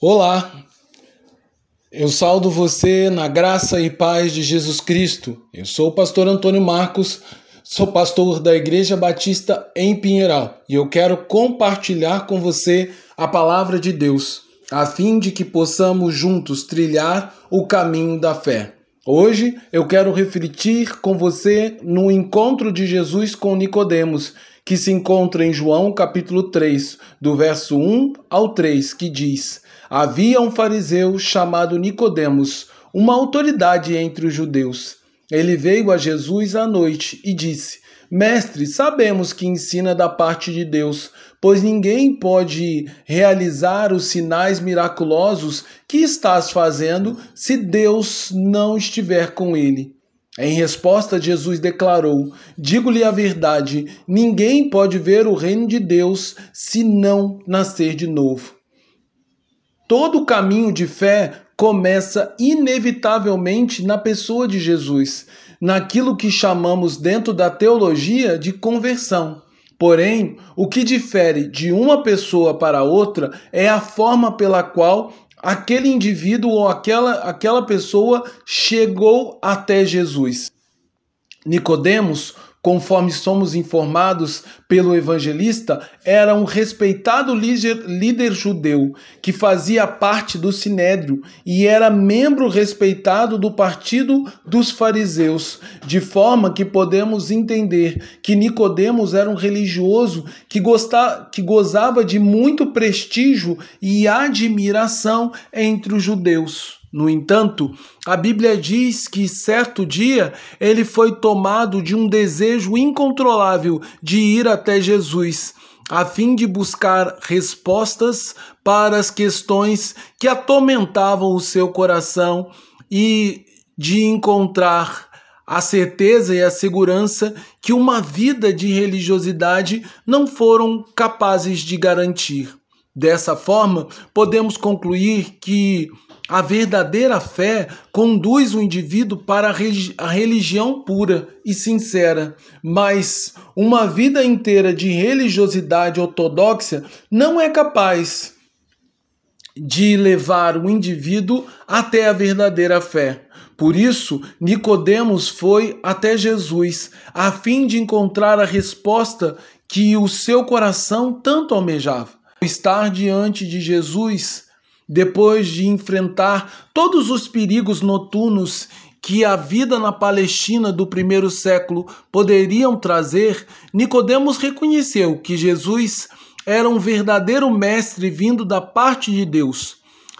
Olá, eu saldo você na graça e paz de Jesus Cristo. Eu sou o pastor Antônio Marcos, sou pastor da Igreja Batista em Pinheiral e eu quero compartilhar com você a palavra de Deus, a fim de que possamos juntos trilhar o caminho da fé. Hoje eu quero refletir com você no encontro de Jesus com Nicodemos, que se encontra em João capítulo 3, do verso 1 ao 3, que diz: Havia um fariseu chamado Nicodemos, uma autoridade entre os judeus. Ele veio a Jesus à noite e disse: Mestre, sabemos que ensina da parte de Deus, pois ninguém pode realizar os sinais miraculosos que estás fazendo se Deus não estiver com ele. Em resposta, Jesus declarou: Digo-lhe a verdade, ninguém pode ver o reino de Deus se não nascer de novo. Todo o caminho de fé começa inevitavelmente na pessoa de Jesus, naquilo que chamamos dentro da teologia de conversão. Porém, o que difere de uma pessoa para outra é a forma pela qual aquele indivíduo ou aquela, aquela pessoa chegou até Jesus. Nicodemos conforme somos informados pelo evangelista, era um respeitado líder, líder, judeu que fazia parte do sinédrio e era membro respeitado do partido dos fariseus, de forma que podemos entender que Nicodemos era um religioso que, gostava, que gozava de muito prestígio e admiração entre os judeus. No entanto, a Bíblia diz que certo dia ele foi tomado de um desejo incontrolável de ir até Jesus, a fim de buscar respostas para as questões que atormentavam o seu coração e de encontrar a certeza e a segurança que uma vida de religiosidade não foram capazes de garantir. Dessa forma, podemos concluir que a verdadeira fé conduz o indivíduo para a religião pura e sincera, mas uma vida inteira de religiosidade ortodoxa não é capaz de levar o indivíduo até a verdadeira fé. Por isso, Nicodemos foi até Jesus, a fim de encontrar a resposta que o seu coração tanto almejava. Estar diante de Jesus depois de enfrentar todos os perigos noturnos que a vida na Palestina do primeiro século poderiam trazer, Nicodemos reconheceu que Jesus era um verdadeiro mestre vindo da parte de Deus.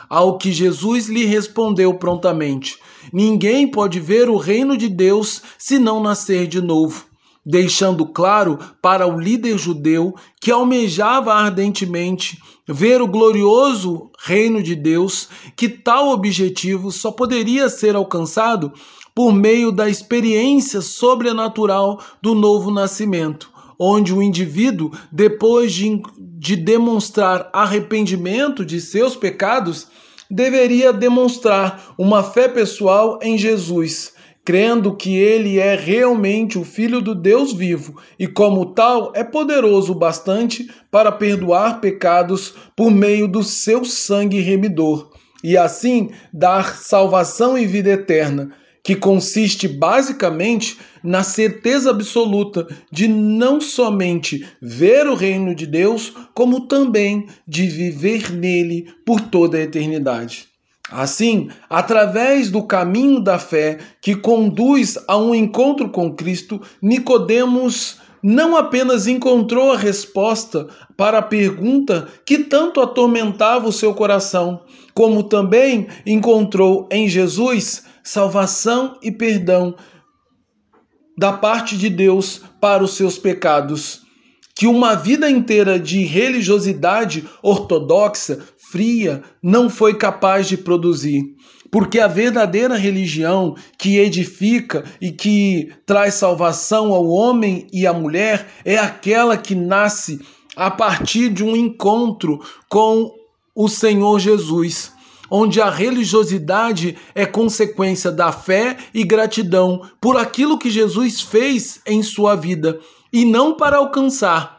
Ao que Jesus lhe respondeu prontamente: Ninguém pode ver o reino de Deus se não nascer de novo deixando claro para o líder judeu que almejava ardentemente ver o glorioso reino de Deus, que tal objetivo só poderia ser alcançado por meio da experiência sobrenatural do novo nascimento, onde o indivíduo, depois de, de demonstrar arrependimento de seus pecados, deveria demonstrar uma fé pessoal em Jesus crendo que ele é realmente o Filho do Deus vivo e, como tal, é poderoso bastante para perdoar pecados por meio do seu sangue remidor e assim dar salvação e vida eterna, que consiste basicamente na certeza absoluta de não somente ver o reino de Deus, como também de viver nele por toda a eternidade. Assim, através do caminho da fé que conduz a um encontro com Cristo, Nicodemos não apenas encontrou a resposta para a pergunta que tanto atormentava o seu coração, como também encontrou em Jesus salvação e perdão da parte de Deus para os seus pecados. Que uma vida inteira de religiosidade ortodoxa, fria, não foi capaz de produzir. Porque a verdadeira religião que edifica e que traz salvação ao homem e à mulher é aquela que nasce a partir de um encontro com o Senhor Jesus onde a religiosidade é consequência da fé e gratidão por aquilo que Jesus fez em sua vida e não para alcançar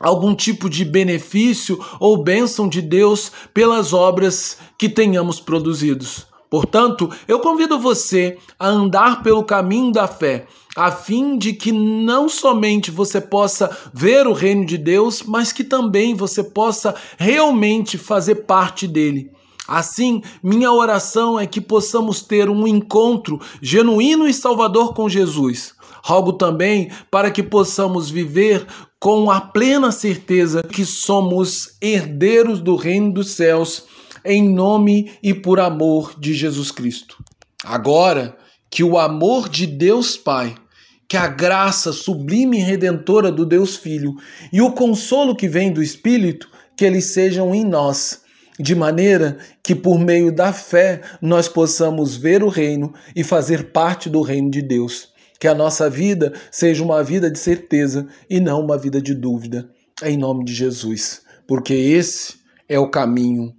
algum tipo de benefício ou bênção de Deus pelas obras que tenhamos produzidos. Portanto, eu convido você a andar pelo caminho da fé, a fim de que não somente você possa ver o reino de Deus, mas que também você possa realmente fazer parte dele. Assim, minha oração é que possamos ter um encontro genuíno e salvador com Jesus. Rogo também para que possamos viver com a plena certeza que somos herdeiros do reino dos céus em nome e por amor de Jesus Cristo. Agora, que o amor de Deus Pai, que a graça sublime e redentora do Deus Filho e o consolo que vem do Espírito, que eles sejam em nós, de maneira que por meio da fé nós possamos ver o reino e fazer parte do reino de Deus. Que a nossa vida seja uma vida de certeza e não uma vida de dúvida. Em nome de Jesus, porque esse é o caminho